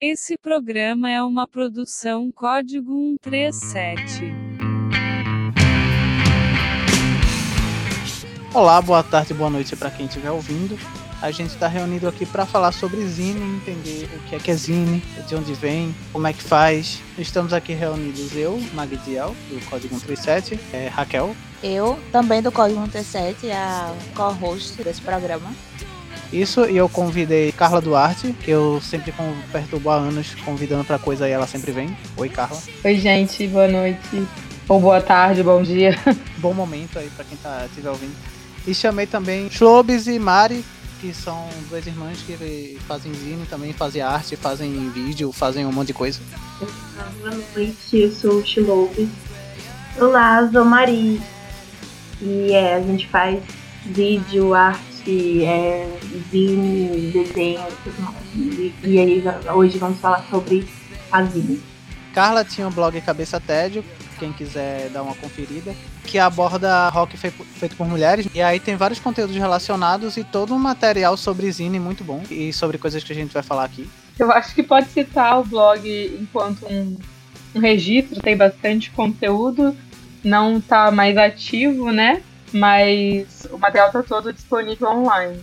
Esse programa é uma produção Código 137. Olá, boa tarde, boa noite para quem estiver ouvindo. A gente está reunido aqui para falar sobre Zine, entender o que é que é Zine, de onde vem, como é que faz. Estamos aqui reunidos eu, Magdiel, do Código 137, é, Raquel. Eu, também do Código 137, a co-host desse programa. Isso, e eu convidei Carla Duarte, que eu sempre perturbo há anos convidando pra coisa e ela sempre vem. Oi, Carla. Oi, gente, boa noite. Ou boa tarde, bom dia. Bom momento aí pra quem tá estiver ouvindo. E chamei também Chlobes e Mari, que são duas irmãs que fazem zine também, fazem arte, fazem vídeo, fazem um monte de coisa. Boa noite, eu sou o Chlobes. Olá, sou Mari. E é, a gente faz vídeo, arte é, zine, desenho e tudo mais. E, aí hoje vamos falar sobre a zine. Carla tinha o um blog Cabeça Tédio, quem quiser dar uma conferida, que aborda rock feito por mulheres. E aí tem vários conteúdos relacionados e todo um material sobre zine muito bom e sobre coisas que a gente vai falar aqui. Eu acho que pode citar o blog enquanto um, um registro, tem bastante conteúdo, não tá mais ativo, né? Mas o material está todo disponível online.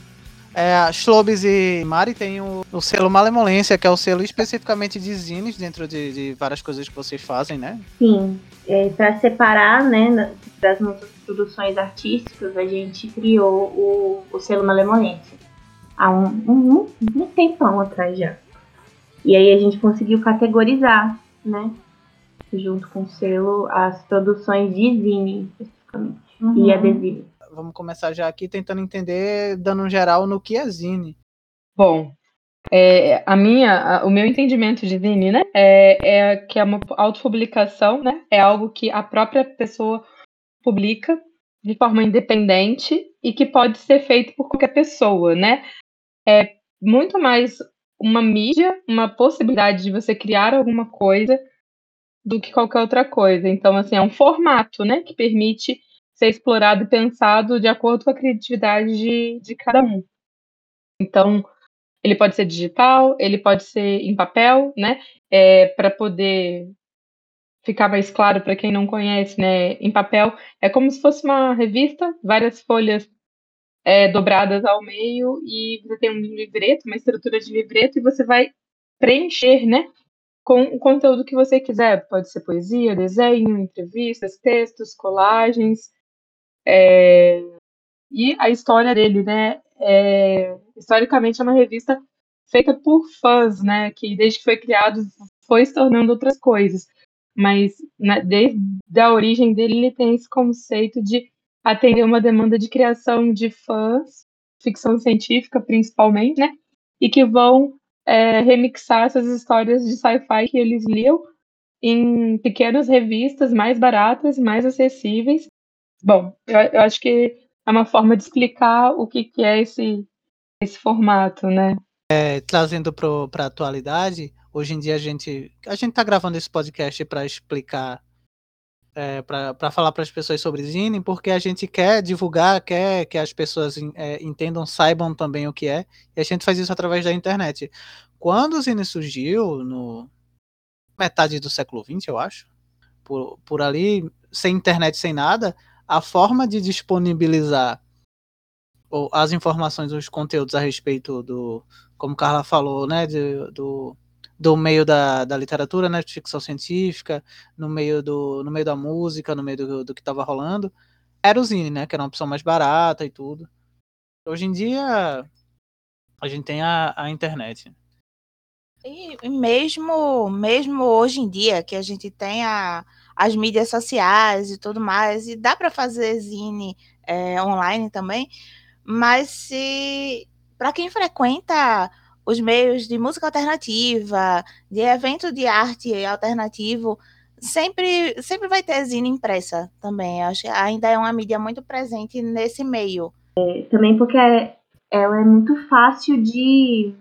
É, a Schlobes e Mari tem o, o, selo Malemolência, que é o selo especificamente de zines, dentro de, de várias coisas que vocês fazem, né? Sim, é, para separar né, das nossas produções artísticas, a gente criou o, o selo Malemolência há um, um, um tempão atrás já. E aí a gente conseguiu categorizar, né, junto com o selo, as produções de zine, especificamente uhum. e adesivo. Vamos começar já aqui tentando entender, dando um geral no que é zine. Bom, é, a minha, a, o meu entendimento de zine, né, é, é que é uma autopublicação, né, é algo que a própria pessoa publica de forma independente e que pode ser feito por qualquer pessoa, né? É muito mais uma mídia, uma possibilidade de você criar alguma coisa do que qualquer outra coisa. Então, assim, é um formato, né, que permite ser explorado e pensado de acordo com a criatividade de, de cada um. Então, ele pode ser digital, ele pode ser em papel, né? É, para poder ficar mais claro para quem não conhece, né? Em papel é como se fosse uma revista, várias folhas é, dobradas ao meio e você tem um livreto, uma estrutura de livreto e você vai preencher, né? Com o conteúdo que você quiser. Pode ser poesia, desenho, entrevistas, textos, colagens, é, e a história dele, né? É, historicamente é uma revista feita por fãs, né? Que desde que foi criado foi se tornando outras coisas. Mas né, desde a origem dele ele tem esse conceito de atender uma demanda de criação de fãs, ficção científica principalmente, né? E que vão é, remixar essas histórias de sci-fi que eles liam em pequenas revistas mais baratas, mais acessíveis Bom, eu, eu acho que é uma forma de explicar o que, que é esse, esse formato, né? É, trazendo para a atualidade, hoje em dia a gente a gente está gravando esse podcast para explicar, é, para falar para as pessoas sobre Zine, porque a gente quer divulgar, quer que as pessoas é, entendam, saibam também o que é, e a gente faz isso através da internet. Quando o Zine surgiu, no metade do século XX, eu acho, por, por ali, sem internet, sem nada, a forma de disponibilizar as informações, os conteúdos a respeito do, como Carla falou, né, de, do, do meio da, da literatura, né, de ficção científica, no meio do, no meio da música, no meio do, do que estava rolando, era o Zine, né, que era uma opção mais barata e tudo. Hoje em dia, a gente tem a, a internet. E mesmo, mesmo hoje em dia, que a gente tem a, as mídias sociais e tudo mais, e dá para fazer zine é, online também, mas se para quem frequenta os meios de música alternativa, de evento de arte alternativo, sempre, sempre vai ter zine impressa também. acho que ainda é uma mídia muito presente nesse meio. É, também porque ela é muito fácil de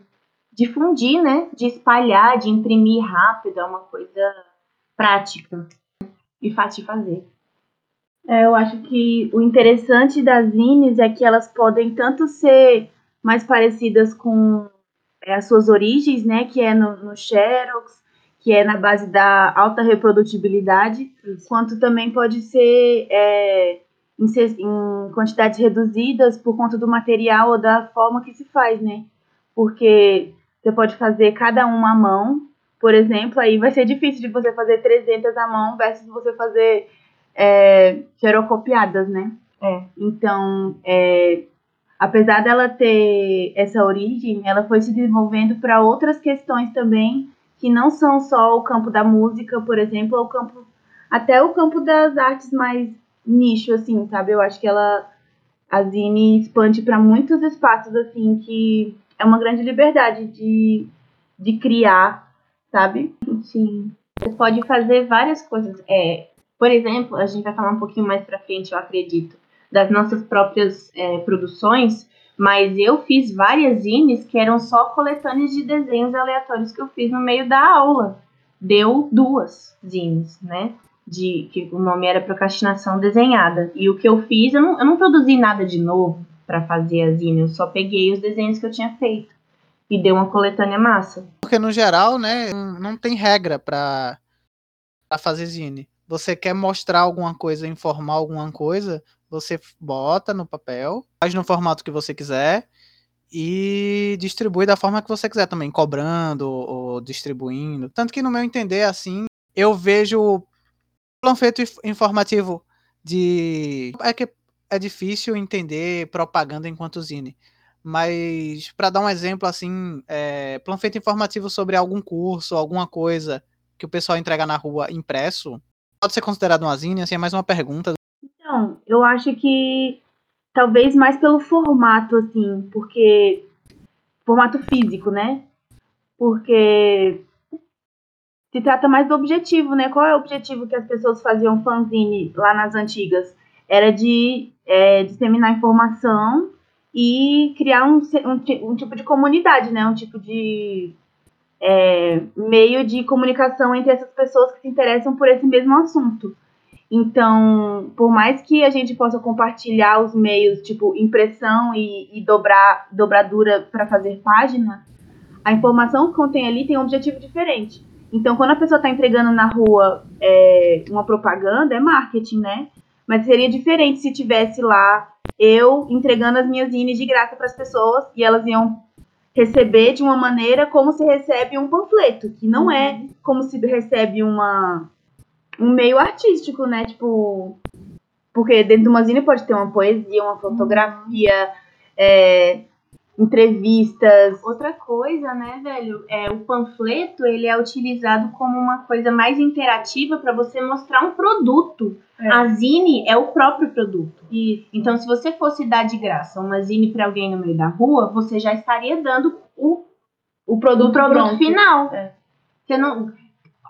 difundir, né? De espalhar, de imprimir rápido, é uma coisa prática e fácil de fazer. É, eu acho que o interessante das zines é que elas podem tanto ser mais parecidas com é, as suas origens, né, que é no, no Xerox, que é na base da alta reprodutibilidade, Isso. quanto também pode ser é, em, em, quantidades reduzidas por conta do material ou da forma que se faz, né? Porque você pode fazer cada uma à mão, por exemplo, aí vai ser difícil de você fazer 300 à mão versus você fazer é, xerocopiadas, né? É. Então, é, apesar dela ter essa origem, ela foi se desenvolvendo para outras questões também que não são só o campo da música, por exemplo, ou o campo até o campo das artes mais nicho, assim, sabe? Eu acho que ela a Zine expande para muitos espaços assim que é uma grande liberdade de, de criar, sabe? Sim. Você pode fazer várias coisas. É, por exemplo, a gente vai falar um pouquinho mais para frente, eu acredito, das nossas próprias é, produções, mas eu fiz várias zines que eram só coletâneas de desenhos aleatórios que eu fiz no meio da aula. Deu duas zines, né? De, que o nome era Procrastinação Desenhada. E o que eu fiz, eu não, eu não produzi nada de novo para fazer a zine, eu só peguei os desenhos que eu tinha feito e deu uma coletânea massa. Porque no geral, né, não tem regra para fazer zine. Você quer mostrar alguma coisa, informar alguma coisa, você bota no papel, faz no formato que você quiser e distribui da forma que você quiser também, cobrando ou distribuindo. Tanto que no meu entender, assim, eu vejo panfleto informativo de é que é difícil entender propaganda enquanto zine. Mas para dar um exemplo assim, é, panfleto informativo sobre algum curso, alguma coisa que o pessoal entrega na rua impresso, pode ser considerado uma zine, assim, é mais uma pergunta então, eu acho que talvez mais pelo formato, assim, porque. Formato físico, né? Porque se trata mais do objetivo, né? Qual é o objetivo que as pessoas faziam fanzine lá nas antigas? Era de é, disseminar informação e criar um, um, um, tipo de comunidade, né? Um tipo de é, meio de comunicação entre essas pessoas que se interessam por esse mesmo assunto. Então, por mais que a gente possa compartilhar os meios, tipo impressão e, e dobrar, dobradura para fazer página, a informação que contém ali tem um objetivo diferente. Então, quando a pessoa está entregando na rua é, uma propaganda, é marketing, né? Mas seria diferente se tivesse lá eu entregando as minhas zines de graça para as pessoas e elas iam receber de uma maneira como se recebe um panfleto, que não é como se recebe uma um meio artístico, né? Tipo. Porque dentro de uma zine pode ter uma poesia, uma fotografia, é, entrevistas. Outra coisa, né, velho? É, o panfleto ele é utilizado como uma coisa mais interativa para você mostrar um produto. É. A zine é o próprio produto. Isso. Então, se você fosse dar de graça uma zine para alguém no meio da rua, você já estaria dando o, o produto, o produto final. É. Você não,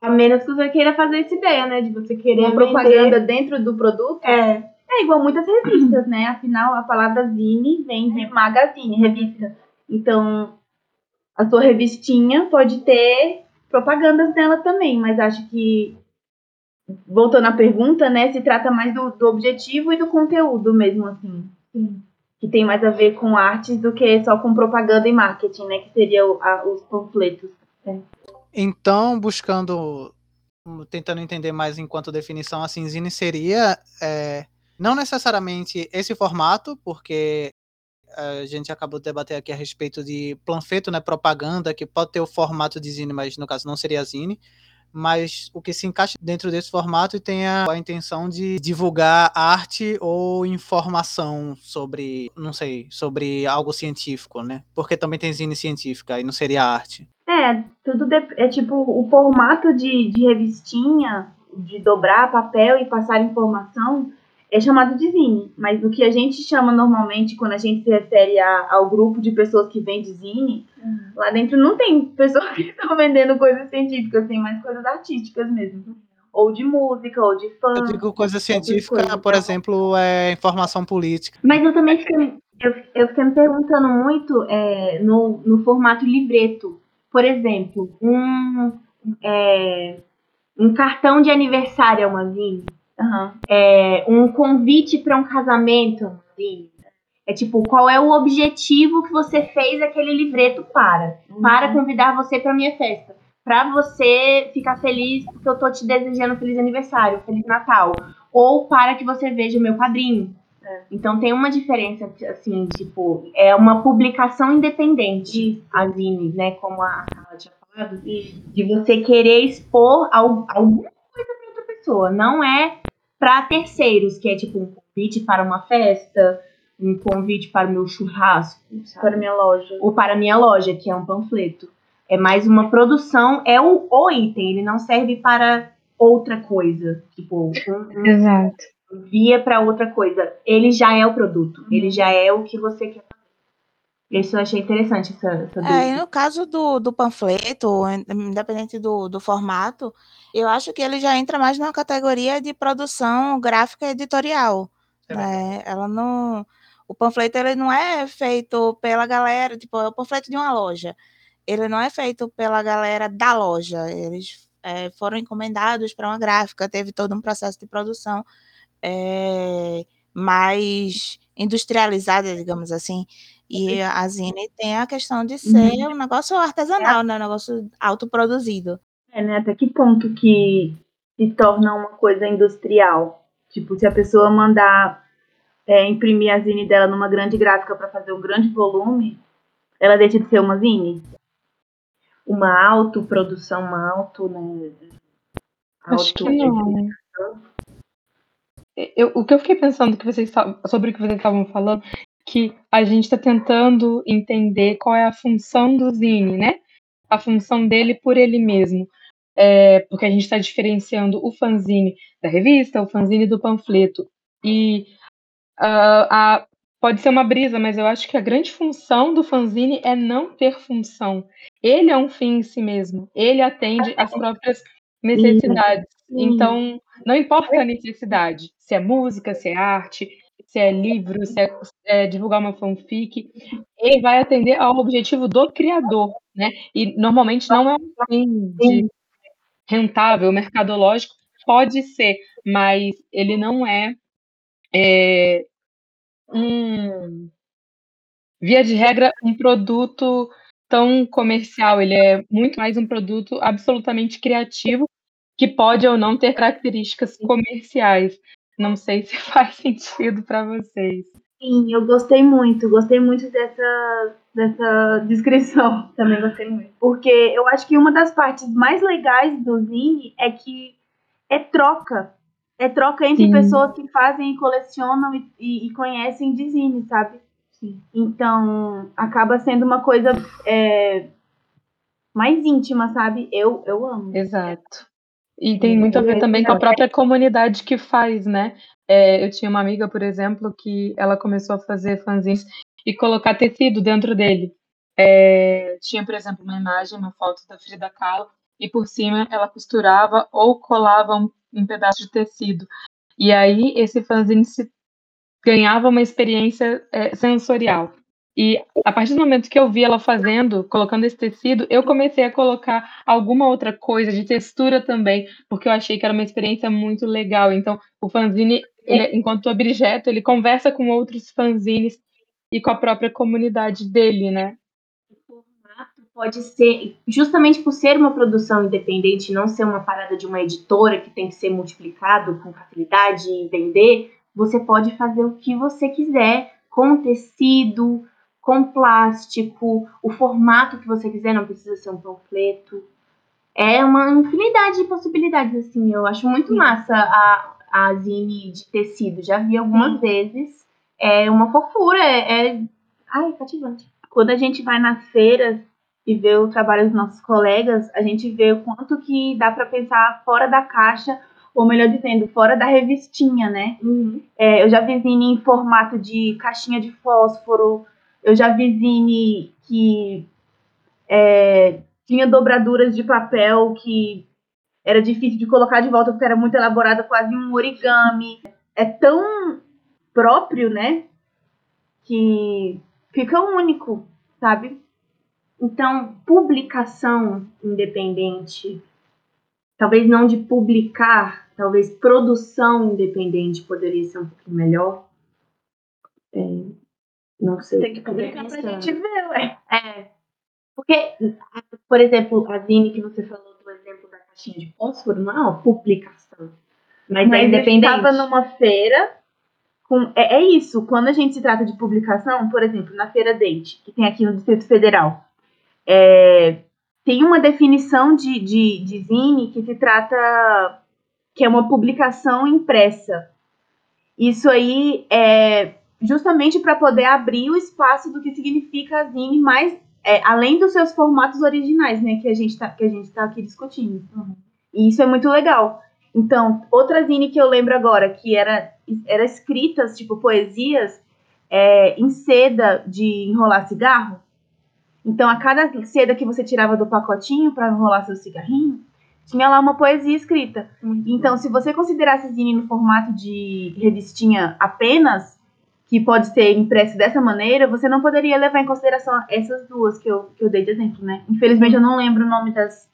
a menos que você queira fazer essa ideia, né? De você querer uma propaganda dentro do produto. É. É igual muitas revistas, né? Afinal, a palavra zine vem de magazine, revista. Então, a sua revistinha pode ter propagandas nela também, mas acho que voltando à pergunta, né, se trata mais do, do objetivo e do conteúdo mesmo, assim. Sim. Que tem mais a ver com artes do que só com propaganda e marketing, né? Que seria o, a, os panfletos. É. Então, buscando, tentando entender mais enquanto definição, a Cinzine seria é, não necessariamente esse formato, porque a gente acabou de debater aqui a respeito de panfleto, né, propaganda, que pode ter o formato de zine, mas no caso não seria zine, mas o que se encaixa dentro desse formato e tenha a intenção de divulgar arte ou informação sobre, não sei, sobre algo científico, né? Porque também tem zine científica e não seria arte. É, tudo é tipo o formato de, de revistinha, de dobrar papel e passar informação é chamado de zine, mas o que a gente chama normalmente quando a gente se refere a, ao grupo de pessoas que vende zine, uhum. lá dentro não tem pessoas que estão vendendo coisas científicas, tem mais coisas artísticas mesmo. Ou de música, ou de fã. Eu digo coisa científica, coisa, por exemplo, é informação política. Mas eu também fiquei, eu, eu fiquei me perguntando muito é, no, no formato livreto. Por exemplo, um, é, um cartão de aniversário é uma zine. Uhum. É, um convite para um casamento, É tipo, qual é o objetivo que você fez aquele livreto para? Uhum. Para convidar você para minha festa. Para você ficar feliz porque eu tô te desejando feliz aniversário, feliz Natal. Ou para que você veja o meu quadrinho. Então tem uma diferença, assim, tipo, é uma publicação independente, a Zine, né? Como a Carla tinha falado, de você querer expor al- alguma coisa para outra pessoa. Não é para terceiros, que é tipo um convite para uma festa, um convite para o meu churrasco, sabe? Para minha loja. ou para a minha loja, que é um panfleto. É mais uma produção, é o, o item, ele não serve para outra coisa. Tipo, um, um Exato. via para outra coisa. Ele já é o produto, ele já é o que você quer fazer. Isso eu achei interessante, essa, essa É, e no caso do, do panfleto, in- independente do, do formato, eu acho que ele já entra mais numa categoria de produção gráfica editorial. É né? Ela não. O panfleto ele não é feito pela galera, tipo, é o panfleto de uma loja. Ele não é feito pela galera da loja. Eles é, foram encomendados para uma gráfica, teve todo um processo de produção é, mais industrializada, digamos assim. E a Zine tem a questão de ser um negócio artesanal, né? Um negócio autoproduzido. É, né? Até que ponto que se torna uma coisa industrial? Tipo, se a pessoa mandar é, imprimir a zine dela numa grande gráfica para fazer um grande volume, ela deixa de ser uma zine? Uma autoprodução, uma auto, né? Acho que auto- não. Eu, o que eu fiquei pensando que vocês sobre o que vocês estavam falando, que a gente está tentando entender qual é a função do Zine, né? A função dele por ele mesmo. É, porque a gente está diferenciando o fanzine da revista, o fanzine do panfleto. E ah, a- pode ser uma brisa, mas eu acho que a grande função do fanzine é não ter função. Ele é um fim em si mesmo. Ele atende às próprias necessidades. Então, não importa a necessidade, se é música, se é arte, se é livro, se é, é divulgar uma fanfic, ele vai atender ao objetivo do criador, né? E normalmente não é um fim de rentável, mercadológico, pode ser, mas ele não é, é, um, via de regra, um produto tão comercial, ele é muito mais um produto absolutamente criativo que pode ou não ter características comerciais. Não sei se faz sentido para vocês. Sim, eu gostei muito, gostei muito dessa, dessa descrição. Também gostei muito. Porque eu acho que uma das partes mais legais do Zine é que é troca. É troca entre Sim. pessoas que fazem e colecionam e, e- e conhecem de Zine, sabe? Então, acaba sendo uma coisa é, mais íntima, sabe? Eu, eu amo. Exato. E tem muito a ver também com a própria comunidade que faz, né? É, eu tinha uma amiga, por exemplo, que ela começou a fazer fanzines e colocar tecido dentro dele. É, tinha, por exemplo, uma imagem, uma foto da Frida Kahlo, e por cima ela costurava ou colava um, um pedaço de tecido. E aí esse fanzine se ganhava uma experiência é, sensorial. E a partir do momento que eu vi ela fazendo, colocando esse tecido, eu comecei a colocar alguma outra coisa de textura também, porque eu achei que era uma experiência muito legal. Então, o fanzine, ele, enquanto objeto, ele conversa com outros fanzines e com a própria comunidade dele, né? formato pode ser, justamente por ser uma produção independente, não ser uma parada de uma editora que tem que ser multiplicado com facilidade e vender, você pode fazer o que você quiser com tecido, com plástico, o formato que você quiser, não precisa ser um panfleto. É uma infinidade de possibilidades, assim. Eu acho muito massa a, a zine de tecido. Já vi algumas vezes. É uma fofura, é, é... Ai, cativante. Quando a gente vai nas feiras e vê o trabalho dos nossos colegas, a gente vê o quanto que dá para pensar fora da caixa, ou melhor dizendo, fora da revistinha, né? É, eu já vi zine em formato de caixinha de fósforo, eu já vi zine que é, tinha dobraduras de papel que era difícil de colocar de volta porque era muito elaborada, quase um origami. É tão próprio, né? Que fica único, sabe? Então, publicação independente, talvez não de publicar, talvez produção independente poderia ser um pouquinho melhor. É, Não sei. Tem que publicar pra gente ver, ué. É. Porque, por exemplo, a Zine que você falou do exemplo da caixinha de fósforo, não é uma publicação. Mas, é Mas eu independente. estava numa feira. Com, é, é isso, quando a gente se trata de publicação, por exemplo, na Feira Date, que tem aqui no Distrito Federal, é, tem uma definição de, de, de zine que se trata que é uma publicação impressa. Isso aí é justamente para poder abrir o espaço do que significa a zine, mais é, além dos seus formatos originais, né, que a gente está que a gente tá aqui discutindo. E isso é muito legal. Então, outra zine que eu lembro agora, que era, era escritas, tipo, poesias, é, em seda de enrolar cigarro. Então, a cada seda que você tirava do pacotinho para enrolar seu cigarrinho, tinha lá uma poesia escrita. Então, se você considerasse zine no formato de revistinha apenas, que pode ser impresso dessa maneira, você não poderia levar em consideração essas duas que eu, que eu dei de exemplo, né? Infelizmente, eu não lembro o nome das,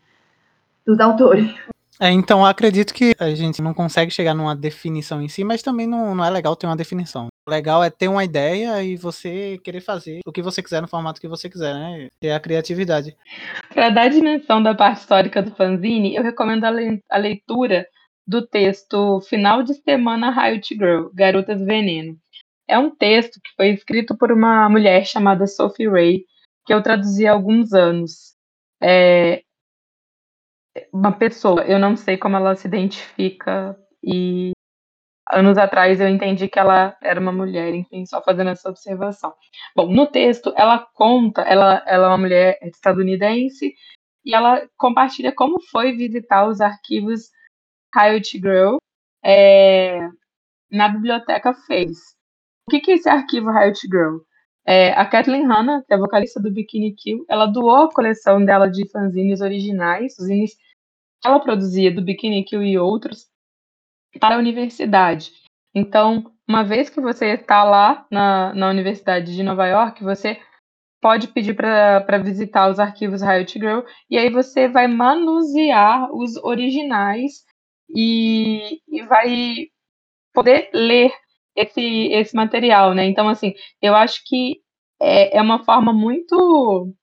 dos autores. É, então eu acredito que a gente não consegue chegar numa definição em si, mas também não, não é legal ter uma definição. O legal é ter uma ideia e você querer fazer o que você quiser no formato que você quiser, né? Ter a criatividade. Para dar dimensão da parte histórica do fanzine, eu recomendo a, le- a leitura do texto Final de Semana Riot Girl, Garotas Veneno. É um texto que foi escrito por uma mulher chamada Sophie Ray, que eu traduzi há alguns anos. É uma pessoa, eu não sei como ela se identifica, e anos atrás eu entendi que ela era uma mulher, enfim, só fazendo essa observação. Bom, no texto, ela conta, ela, ela é uma mulher estadunidense, e ela compartilha como foi visitar os arquivos Riot Girl é, na biblioteca fez. O que, que é esse arquivo Riot Girl? É, a Kathleen Hanna, que é vocalista do Bikini Kill, ela doou a coleção dela de fanzines originais, os zines que ela produzia do Bikini Kill e outros, para a universidade. Então, uma vez que você está lá na, na Universidade de Nova York, você pode pedir para visitar os arquivos Riot Girl e aí você vai manusear os originais e, e vai poder ler esse, esse material, né? Então, assim, eu acho que é, é uma forma muito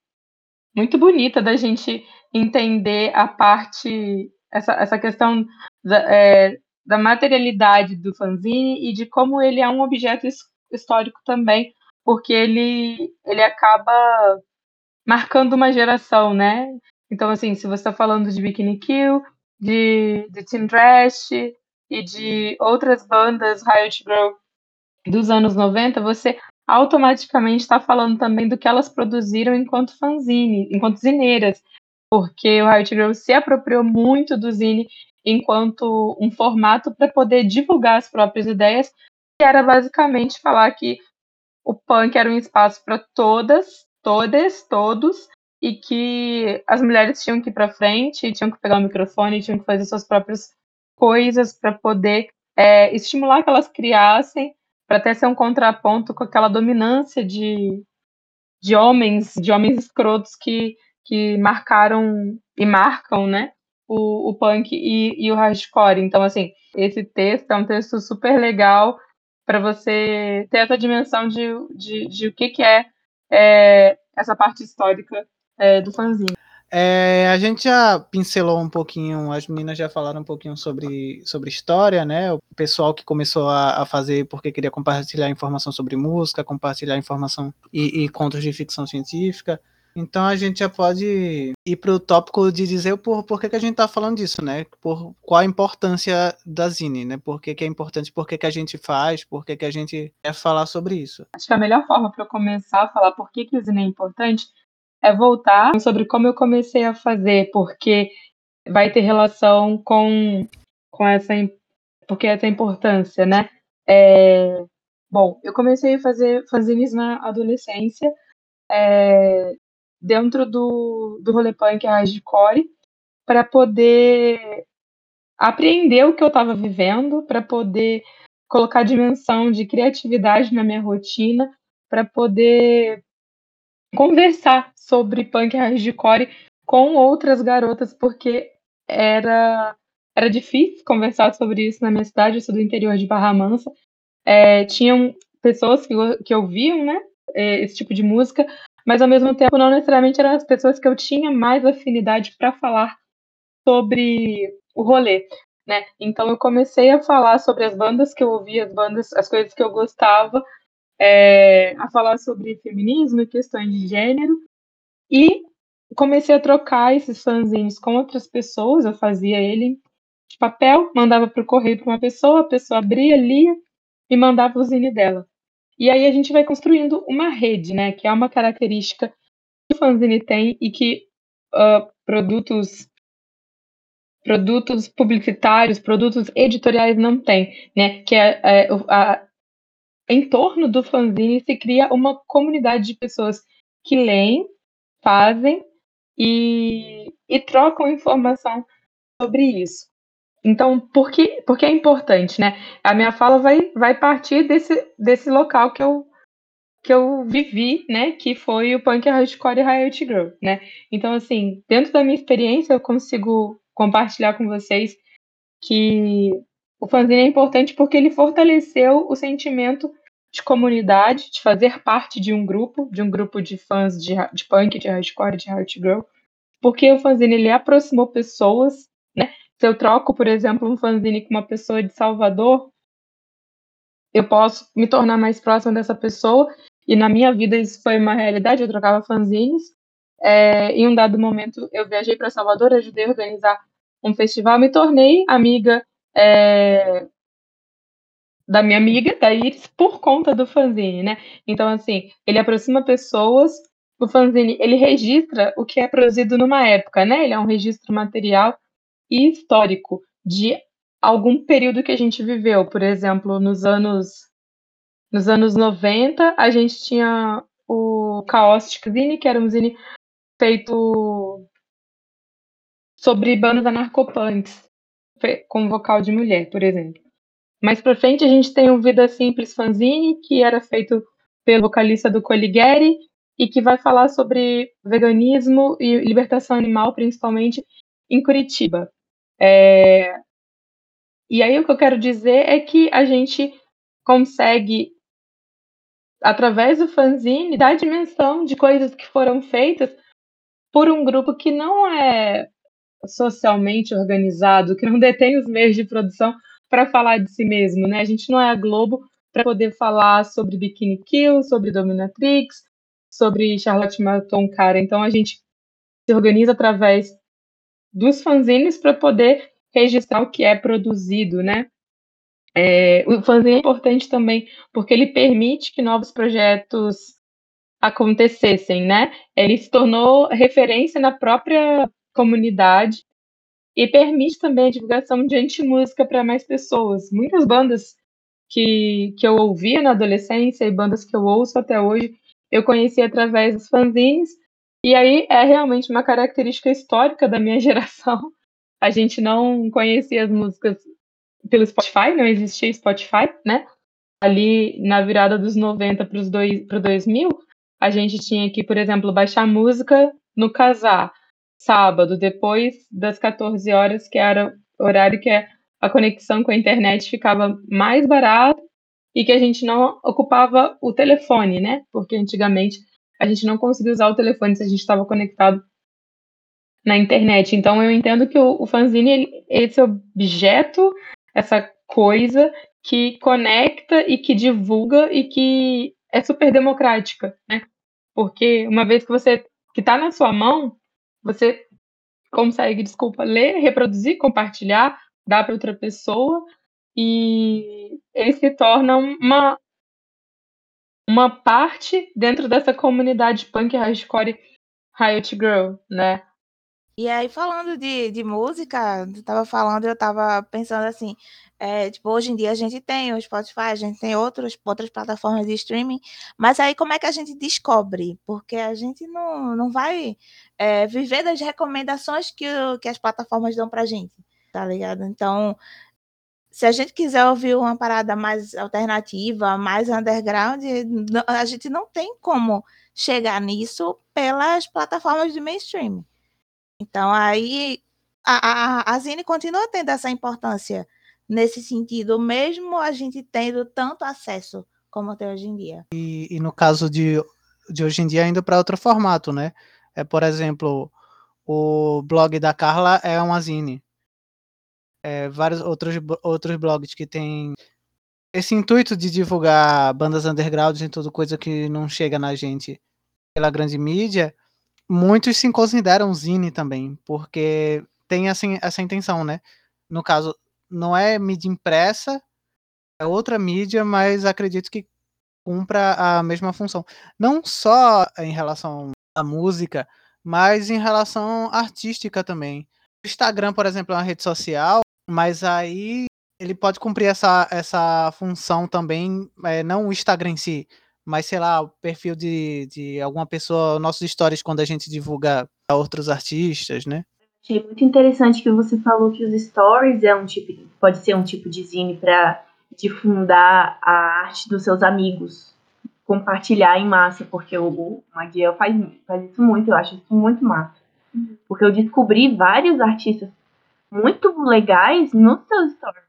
muito bonita da gente entender a parte, essa, essa questão da, é, da materialidade do fanzine e de como ele é um objeto his- histórico também, porque ele, ele acaba marcando uma geração, né? Então, assim, se você está falando de Bikini Kill, de, de Team e de outras bandas Riot Girl dos anos 90, você automaticamente está falando também do que elas produziram enquanto fanzine, enquanto zineiras, porque o Riot Girl se apropriou muito do zine enquanto um formato para poder divulgar as próprias ideias, que era basicamente falar que o punk era um espaço para todas, todas, todos, e que as mulheres tinham que ir para frente, tinham que pegar o microfone, tinham que fazer suas próprias coisas para poder é, estimular que elas criassem, para até ser um contraponto com aquela dominância de, de homens, de homens escrotos que, que marcaram e marcam, né, o, o punk e, e o hardcore. Então, assim, esse texto é um texto super legal para você ter essa dimensão de, de, de o que, que é, é essa parte histórica é, do fanzine. É, a gente já pincelou um pouquinho, as meninas já falaram um pouquinho sobre, sobre história, né? O pessoal que começou a, a fazer porque queria compartilhar informação sobre música, compartilhar informação e, e contos de ficção científica. Então a gente já pode ir para o tópico de dizer por, por que, que a gente está falando disso, né? Por qual a importância da Zine, né? Por que, que é importante, por que, que a gente faz, por que, que a gente quer falar sobre isso. Acho que a melhor forma para eu começar a falar por que, que o Zine é importante é voltar sobre como eu comecei a fazer, porque vai ter relação com, com essa, porque essa importância, né? É, bom, eu comecei a fazer fanzines na adolescência, é, dentro do, do rolê punk hardcore, para poder apreender o que eu estava vivendo, para poder colocar dimensão de criatividade na minha rotina, para poder conversar sobre punk hardcore com outras garotas, porque era, era difícil conversar sobre isso na minha cidade, eu sou do interior de Barra Mansa. É, tinham pessoas que, que ouviam, né? é, esse tipo de música, mas ao mesmo tempo não necessariamente eram as pessoas que eu tinha mais afinidade para falar sobre o rolê, né? Então eu comecei a falar sobre as bandas que eu ouvia, as bandas, as coisas que eu gostava, é, a falar sobre feminismo e questões de gênero, e comecei a trocar esses fanzines com outras pessoas, eu fazia ele de papel, mandava para o correio para uma pessoa, a pessoa abria, lia e mandava o zine dela. E aí a gente vai construindo uma rede, né? Que é uma característica que o fanzine tem e que uh, produtos produtos publicitários, produtos editoriais não têm, né? Que é, é a, em torno do fanzine se cria uma comunidade de pessoas que leem, fazem e, e trocam informação sobre isso. Então, por que, por que é importante, né? A minha fala vai, vai partir desse, desse local que eu, que eu vivi, né? Que foi o punk hardcore e Riot Girl, né? Então, assim, dentro da minha experiência, eu consigo compartilhar com vocês que o fanzine é importante porque ele fortaleceu o sentimento de comunidade, de fazer parte de um grupo, de um grupo de fãs de, de punk, de hardcore, de Riot Girl, porque o fanzine ele aproximou pessoas, né? Se eu troco, por exemplo, um fanzine com uma pessoa de Salvador, eu posso me tornar mais próxima dessa pessoa. E na minha vida isso foi uma realidade. Eu trocava fanzines. É, em um dado momento, eu viajei para Salvador, ajudei a organizar um festival, me tornei amiga é, da minha amiga, da Iris, por conta do fanzine, né? Então, assim, ele aproxima pessoas. O fanzine, ele registra o que é produzido numa época, né? Ele é um registro material e histórico de algum período que a gente viveu. Por exemplo, nos anos nos anos 90, a gente tinha o Caustic Zine, que era um zine feito sobre bandas anarcopunks, com vocal de mulher, por exemplo. Mais pra frente, a gente tem o Vida Simples Fanzine, que era feito pelo vocalista do Coligueri, e que vai falar sobre veganismo e libertação animal, principalmente em Curitiba. É... E aí o que eu quero dizer é que a gente consegue, através do fanzine, dar dimensão de coisas que foram feitas por um grupo que não é socialmente organizado, que não detém os meios de produção para falar de si mesmo, né? A gente não é a Globo para poder falar sobre Bikini Kill, sobre Dominatrix, sobre Charlotte Maton Cara. Então a gente se organiza através dos fanzines para poder registrar o que é produzido, né? É, o fanzine é importante também porque ele permite que novos projetos acontecessem, né? Ele se tornou referência na própria comunidade e permite também a divulgação de anti-música para mais pessoas. Muitas bandas que, que eu ouvia na adolescência e bandas que eu ouço até hoje, eu conheci através dos fanzines e aí é realmente uma característica histórica da minha geração. A gente não conhecia as músicas pelo Spotify, não existia Spotify, né? Ali na virada dos 90 para os 2000, a gente tinha que, por exemplo, baixar música no casar, sábado, depois das 14 horas, que era o horário que a conexão com a internet ficava mais barata e que a gente não ocupava o telefone, né? Porque antigamente a gente não conseguia usar o telefone se a gente estava conectado na internet. Então eu entendo que o, o fanzine, ele, esse objeto, essa coisa que conecta e que divulga e que é super democrática, né? Porque uma vez que você que está na sua mão, você consegue, desculpa, ler, reproduzir, compartilhar, dar para outra pessoa e ele se torna uma uma parte dentro dessa comunidade punk hardcore Riot Girl, né? E aí, falando de, de música, tu tava falando, eu tava pensando assim, é, tipo, hoje em dia a gente tem o Spotify, a gente tem outros, outras plataformas de streaming, mas aí como é que a gente descobre? Porque a gente não, não vai é, viver das recomendações que, que as plataformas dão pra gente, tá ligado? Então, se a gente quiser ouvir uma parada mais alternativa, mais underground, a gente não tem como chegar nisso pelas plataformas de mainstream. Então, aí a, a, a Zine continua tendo essa importância nesse sentido, mesmo a gente tendo tanto acesso como tem hoje em dia. E, e no caso de, de hoje em dia, ainda para outro formato, né? É, por exemplo, o blog da Carla é uma zine. É, vários outros, outros blogs que tem esse intuito de divulgar bandas undergrounds e tudo, coisa que não chega na gente pela grande mídia, muitos se consideram zine também, porque tem assim, essa intenção, né? No caso, não é mídia impressa, é outra mídia, mas acredito que cumpra a mesma função. Não só em relação à música, mas em relação artística também. O Instagram, por exemplo, é uma rede social, mas aí ele pode cumprir essa, essa função também, é, não o Instagram em si, mas sei lá, o perfil de, de alguma pessoa, nossos stories quando a gente divulga a outros artistas, né? Achei muito interessante que você falou que os stories é um tipo, pode ser um tipo de zine para difundar a arte dos seus amigos, compartilhar em massa, porque o, o faz, faz isso muito, eu acho isso muito massa. Uhum. Porque eu descobri vários artistas muito legais nos seus stories.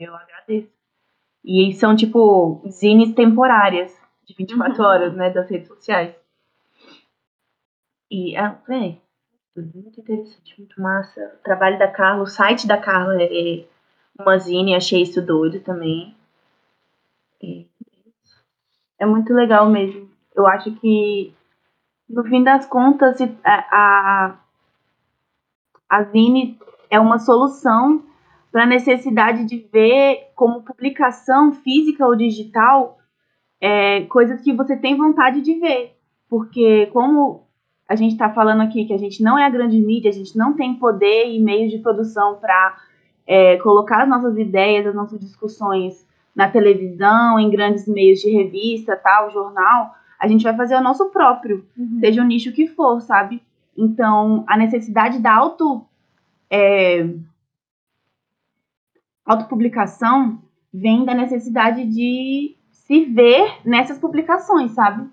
Eu agradeço. E são tipo zines temporárias, de 24 uhum. horas, né, das redes sociais. E, é, é, muito interessante, muito massa. O trabalho da Carla, o site da Carla é uma zine, achei isso doido também. E é muito legal mesmo. Eu acho que, no fim das contas, a, a, a Zine é uma solução para a necessidade de ver como publicação física ou digital é, coisas que você tem vontade de ver. Porque, como a gente está falando aqui que a gente não é a grande mídia, a gente não tem poder e meios de produção para é, colocar as nossas ideias, as nossas discussões na televisão, em grandes meios de revista, tal, jornal, a gente vai fazer o nosso próprio, uhum. seja o nicho que for, sabe? Então, a necessidade da auto é, autopublicação vem da necessidade de se ver nessas publicações, sabe?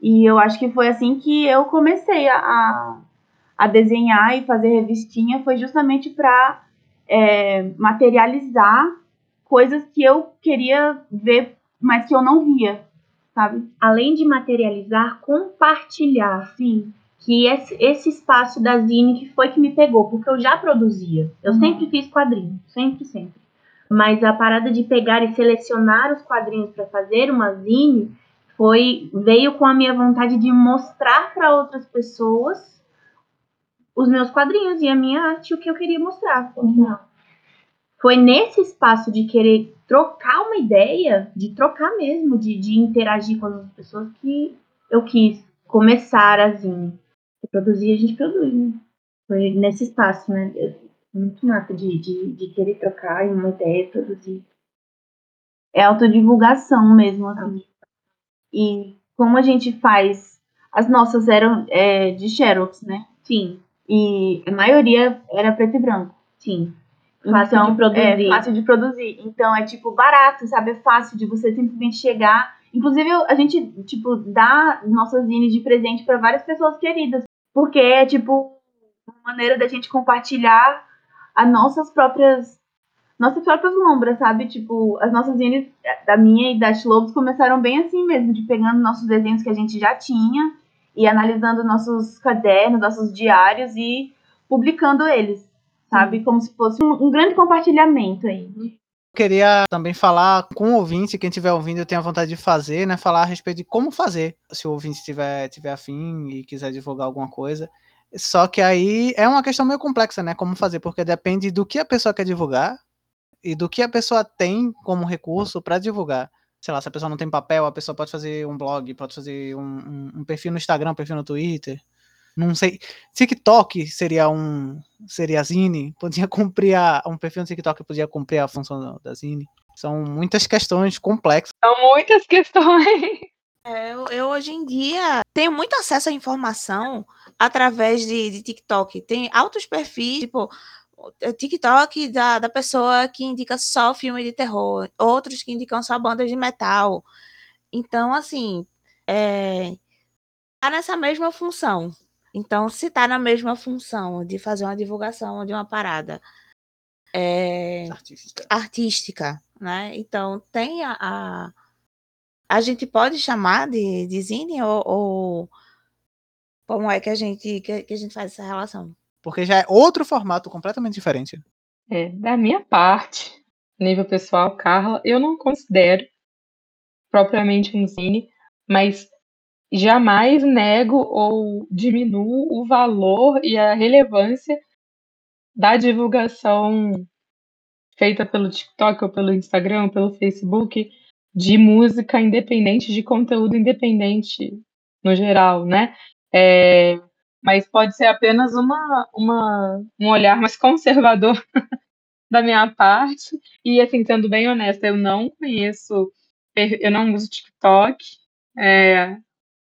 E eu acho que foi assim que eu comecei a, a desenhar e fazer revistinha, foi justamente para é, materializar coisas que eu queria ver, mas que eu não via, sabe? Além de materializar, compartilhar, sim. Que esse, esse espaço da Zine que foi que me pegou, porque eu já produzia. Eu uhum. sempre fiz quadrinhos, sempre, sempre. Mas a parada de pegar e selecionar os quadrinhos para fazer uma Zine foi veio com a minha vontade de mostrar para outras pessoas os meus quadrinhos e a minha arte, o que eu queria mostrar. Uhum foi nesse espaço de querer trocar uma ideia, de trocar mesmo, de, de interagir com as pessoas, que eu quis começar a Zine. produzir, a gente produz, né? Foi nesse espaço, né? Muito massa de, de, de querer trocar uma ideia, produzir. É autodivulgação mesmo, assim. E como a gente faz. As nossas eram é, de Xerox, né? Sim. E a maioria era preto e branco. Sim. Fácil então, de produzir. É fácil de produzir. Então é tipo barato, sabe? É fácil de você simplesmente chegar. Inclusive, a gente, tipo, dá nossas zines de presente para várias pessoas queridas. Porque é, tipo, uma maneira da gente compartilhar as nossas próprias. Nossas próprias lombras, sabe? Tipo, as nossas zines, da minha e da Lobos, começaram bem assim mesmo, de pegando nossos desenhos que a gente já tinha e analisando nossos cadernos, nossos diários e publicando eles sabe? Como se fosse um, um grande compartilhamento aí. Queria também falar com o ouvinte, quem estiver ouvindo, eu tenho a vontade de fazer, né? Falar a respeito de como fazer, se o ouvinte tiver, tiver afim e quiser divulgar alguma coisa. Só que aí é uma questão meio complexa, né? Como fazer, porque depende do que a pessoa quer divulgar e do que a pessoa tem como recurso para divulgar. Sei lá, se a pessoa não tem papel, a pessoa pode fazer um blog, pode fazer um, um, um perfil no Instagram, um perfil no Twitter. Não sei. TikTok seria um. Seria Zine. Podia cumprir a, um perfil no TikTok podia cumprir a função da Zine. São muitas questões complexas. São muitas questões. É, eu, eu, hoje em dia tenho muito acesso à informação através de, de TikTok. Tem altos perfis, tipo, TikTok da, da pessoa que indica só filme de terror, outros que indicam só bandas de metal. Então, assim, é, tá nessa mesma função. Então, se está na mesma função de fazer uma divulgação de uma parada é, artística. artística, né? Então, tem a, a, a gente pode chamar de, de zine ou, ou como é que a gente que, que a gente faz essa relação? Porque já é outro formato completamente diferente. É, da minha parte, nível pessoal, Carla, eu não considero propriamente um zine, mas jamais nego ou diminuo o valor e a relevância da divulgação feita pelo TikTok ou pelo Instagram, ou pelo Facebook, de música independente, de conteúdo independente no geral, né? É, mas pode ser apenas uma, uma, um olhar mais conservador da minha parte. E assim, sendo bem honesta, eu não conheço, eu não uso TikTok, é,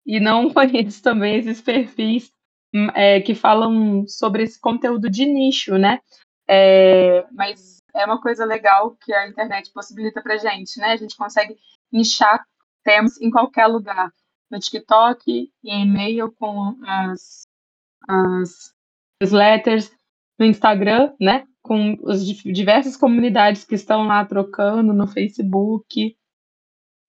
e não conheço também esses perfis hum, é, que falam sobre esse conteúdo de nicho, né? É, mas é uma coisa legal que a internet possibilita pra gente, né? A gente consegue nichar temas em qualquer lugar. No TikTok, em e-mail com as, as newsletters, no Instagram, né? Com as diversas comunidades que estão lá trocando, no Facebook.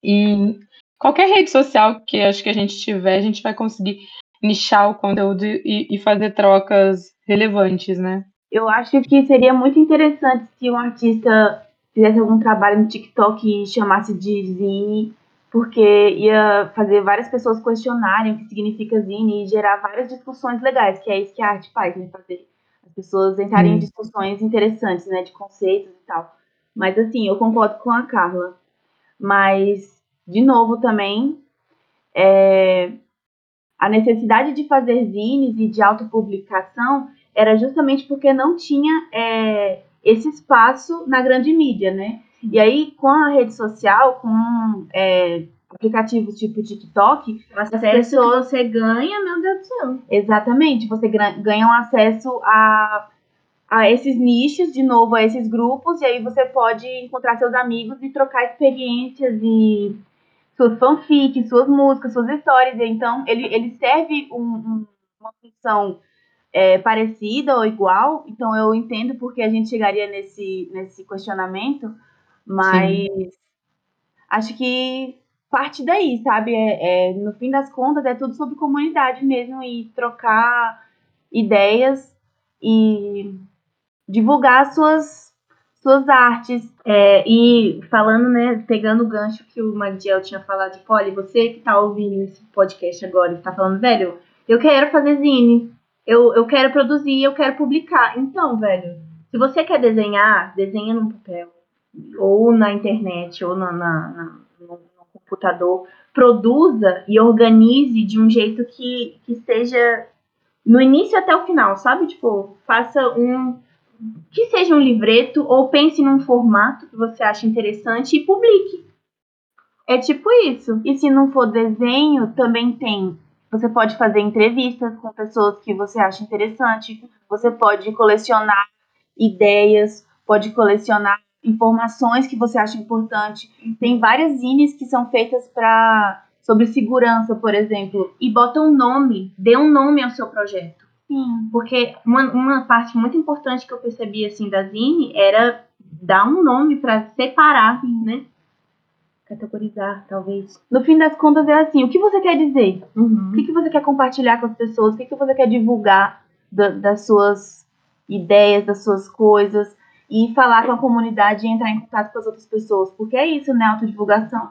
E qualquer rede social que acho que a gente tiver, a gente vai conseguir nichar o conteúdo e, e fazer trocas relevantes, né? Eu acho que seria muito interessante se um artista fizesse algum trabalho no TikTok e chamasse de zine, porque ia fazer várias pessoas questionarem o que significa zine e gerar várias discussões legais, que é isso que a arte faz, né? Fazer as pessoas entrarem hum. em discussões interessantes, né? De conceitos e tal. Mas assim, eu concordo com a Carla. Mas de novo também, é, a necessidade de fazer zines e de autopublicação era justamente porque não tinha é, esse espaço na grande mídia, né? E aí, com a rede social, com é, aplicativos tipo TikTok, as pessoas você ganha, meu Deus do céu. Exatamente, você ganha um acesso a, a esses nichos, de novo, a esses grupos, e aí você pode encontrar seus amigos e trocar experiências e suas fanfics, suas músicas, suas histórias. Então, ele, ele serve um, um, uma função é, parecida ou igual. Então, eu entendo porque a gente chegaria nesse, nesse questionamento, mas Sim. acho que parte daí, sabe? É, é, no fim das contas, é tudo sobre comunidade mesmo e trocar ideias e divulgar suas suas artes. É, e falando, né, pegando o gancho que o Magdiel tinha falado de Polly, você que tá ouvindo esse podcast agora e tá falando, velho, eu quero fazer zine, eu, eu quero produzir, eu quero publicar. Então, velho, se você quer desenhar, desenha no papel, ou na internet, ou na, na, na no, computador, produza e organize de um jeito que, que seja no início até o final, sabe? Tipo, faça um que seja um livreto ou pense num formato que você acha interessante e publique. É tipo isso. E se não for desenho, também tem. Você pode fazer entrevistas com pessoas que você acha interessante. Você pode colecionar ideias, pode colecionar informações que você acha importante. Tem várias zines que são feitas para sobre segurança, por exemplo, e bota um nome, dê um nome ao seu projeto. Sim, porque uma, uma parte muito importante que eu percebi assim da Zine era dar um nome para separar, né? Categorizar, talvez. No fim das contas, é assim: o que você quer dizer? Uhum. O que, que você quer compartilhar com as pessoas? O que, que você quer divulgar da, das suas ideias, das suas coisas? E falar com a comunidade e entrar em contato com as outras pessoas. Porque é isso, né? Autodivulgação.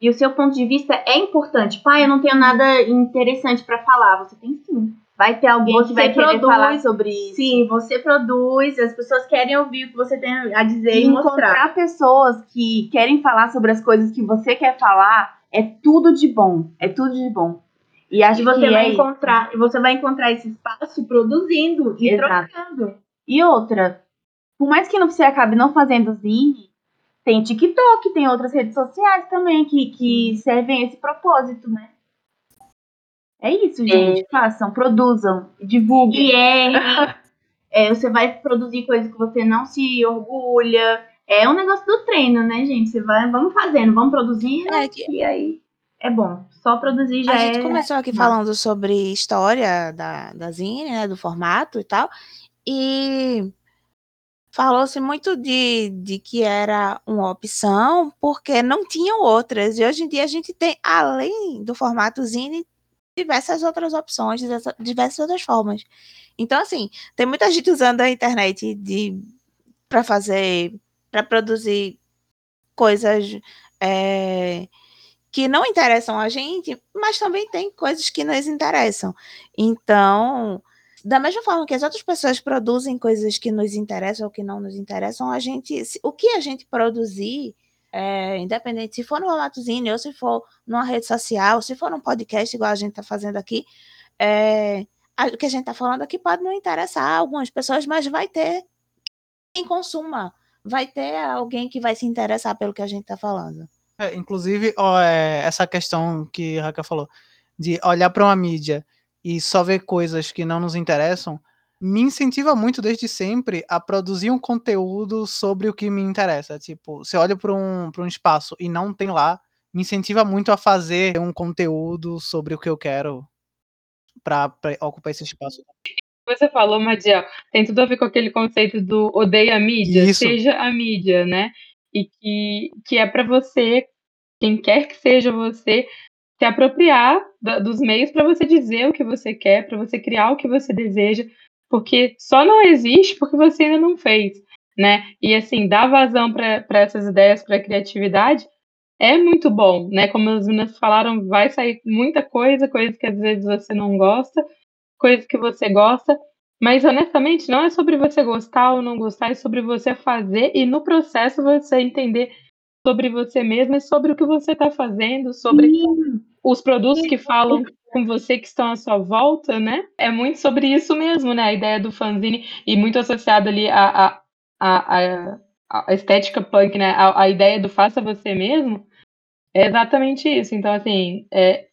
E o seu ponto de vista é importante. Pai, eu não tenho nada interessante para falar. Você tem sim. Vai ter alguém você que vai querer produz, falar sobre isso. Sim, você produz, as pessoas querem ouvir o que você tem a dizer e, e encontrar mostrar. pessoas que querem falar sobre as coisas que você quer falar é tudo de bom, é tudo de bom. E acho e você que vai é encontrar, isso. você vai encontrar esse espaço produzindo e Exato. trocando. E outra, por mais que você acabe não fazendo zine, tem TikTok, tem outras redes sociais também que, que servem esse propósito, né? É isso, gente. É. Façam, produzam, divulguem. E é, é, você vai produzir coisas que você não se orgulha. É um negócio do treino, né, gente? Você vai, vamos fazendo, vamos produzindo. É, que... E aí é bom. Só produzir já é. A gente é... começou aqui falando sobre história da, da Zine, né? Do formato e tal. E falou-se muito de, de que era uma opção porque não tinham outras. E hoje em dia a gente tem, além do formato Zine, diversas outras opções, diversas outras formas. Então, assim, tem muita gente usando a internet de para fazer, para produzir coisas é, que não interessam a gente, mas também tem coisas que nos interessam. Então, da mesma forma que as outras pessoas produzem coisas que nos interessam ou que não nos interessam, a gente, o que a gente produzir, é, independente se for no formatozinho ou se for numa rede social, se for num podcast igual a gente está fazendo aqui, é, o que a gente está falando aqui pode não interessar algumas pessoas, mas vai ter quem consuma, vai ter alguém que vai se interessar pelo que a gente está falando. É, inclusive, ó, é, essa questão que a Raquel falou, de olhar para uma mídia e só ver coisas que não nos interessam, me incentiva muito desde sempre a produzir um conteúdo sobre o que me interessa. Tipo, se olho para um, um espaço e não tem lá, me incentiva muito a fazer um conteúdo sobre o que eu quero para ocupar esse espaço. Você falou, Madia, tem tudo a ver com aquele conceito do odeia a mídia, Isso. seja a mídia, né? E que, que é para você, quem quer que seja você, se apropriar da, dos meios para você dizer o que você quer, para você criar o que você deseja, porque só não existe porque você ainda não fez, né? E assim, dar vazão para essas ideias, para a criatividade, é muito bom, né? Como as meninas falaram, vai sair muita coisa, coisas que às vezes você não gosta, coisas que você gosta, mas honestamente não é sobre você gostar ou não gostar, é sobre você fazer e no processo você entender sobre você mesmo e sobre o que você está fazendo, sobre Sim. os produtos que falam com você que estão à sua volta, né? É muito sobre isso mesmo, né? A ideia do fanzine e muito associado ali a, a, a, a estética punk, né? A, a, ideia do faça você mesmo é exatamente isso. Então, assim, é,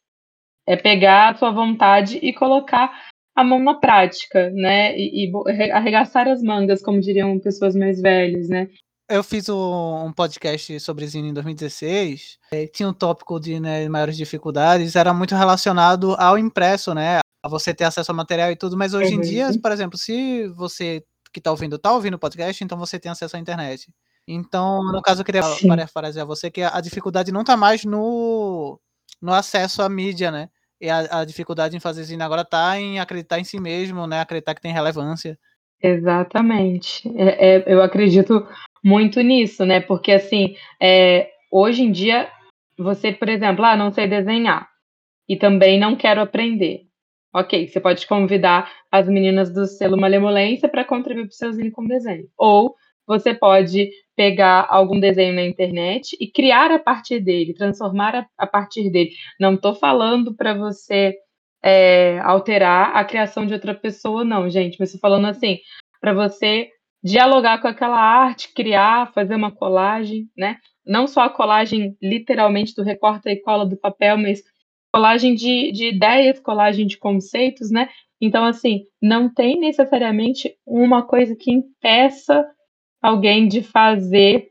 é pegar a sua vontade e colocar a mão na prática, né? E, e arregaçar as mangas, como diriam pessoas mais velhas, né? Eu fiz um, um podcast sobre Zine em 2016. É, tinha um tópico de né, maiores dificuldades, era muito relacionado ao impresso, né? A você ter acesso ao material e tudo, mas hoje uhum. em dia, por exemplo, se você que está ouvindo está ouvindo o podcast, então você tem acesso à internet. Então, no caso, eu queria parafrasear você que a dificuldade não está mais no, no acesso à mídia, né? E a, a dificuldade em fazer zine agora está em acreditar em si mesmo, né? Acreditar que tem relevância. Exatamente. É, é, eu acredito muito nisso, né? Porque assim, é, hoje em dia, você, por exemplo, ah, não sei desenhar e também não quero aprender. Ok, você pode convidar as meninas do selo Malemolência para contribuir para o seu com desenho. Ou você pode pegar algum desenho na internet e criar a partir dele, transformar a, a partir dele. Não estou falando para você é, alterar a criação de outra pessoa, não, gente. Mas estou falando assim, para você dialogar com aquela arte, criar, fazer uma colagem, né? Não só a colagem literalmente do recorta e cola do papel, mas colagem de, de ideias, colagem de conceitos, né? Então, assim, não tem necessariamente uma coisa que impeça alguém de fazer